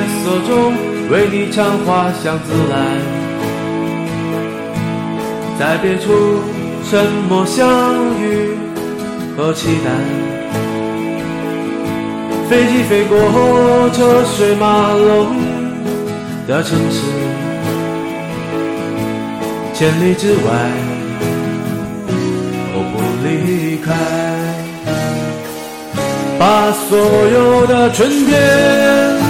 夜色中为你唱花香自来，在别处沉默相遇和期待。飞机飞过车水马龙的城市，千里之外我不离开。把所有的春天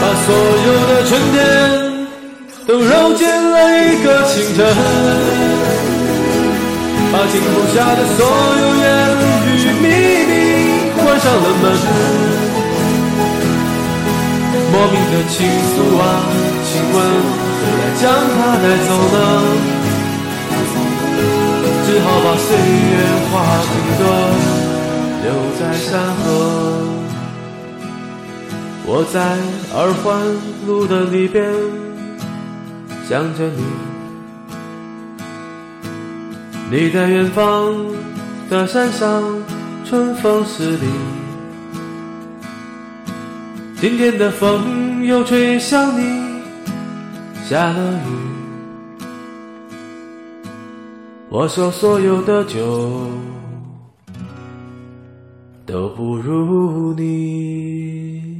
把所有的春天都揉进了一个清晨，把停不下的所有言语秘密关上了门。莫名的情愫啊，请问谁来将它带走呢？好把岁月化成歌，留在山河。我在二环路的里边想着你，你在远方的山上，春风十里。今天的风又吹向你，下了雨。我说所有的酒都不如你。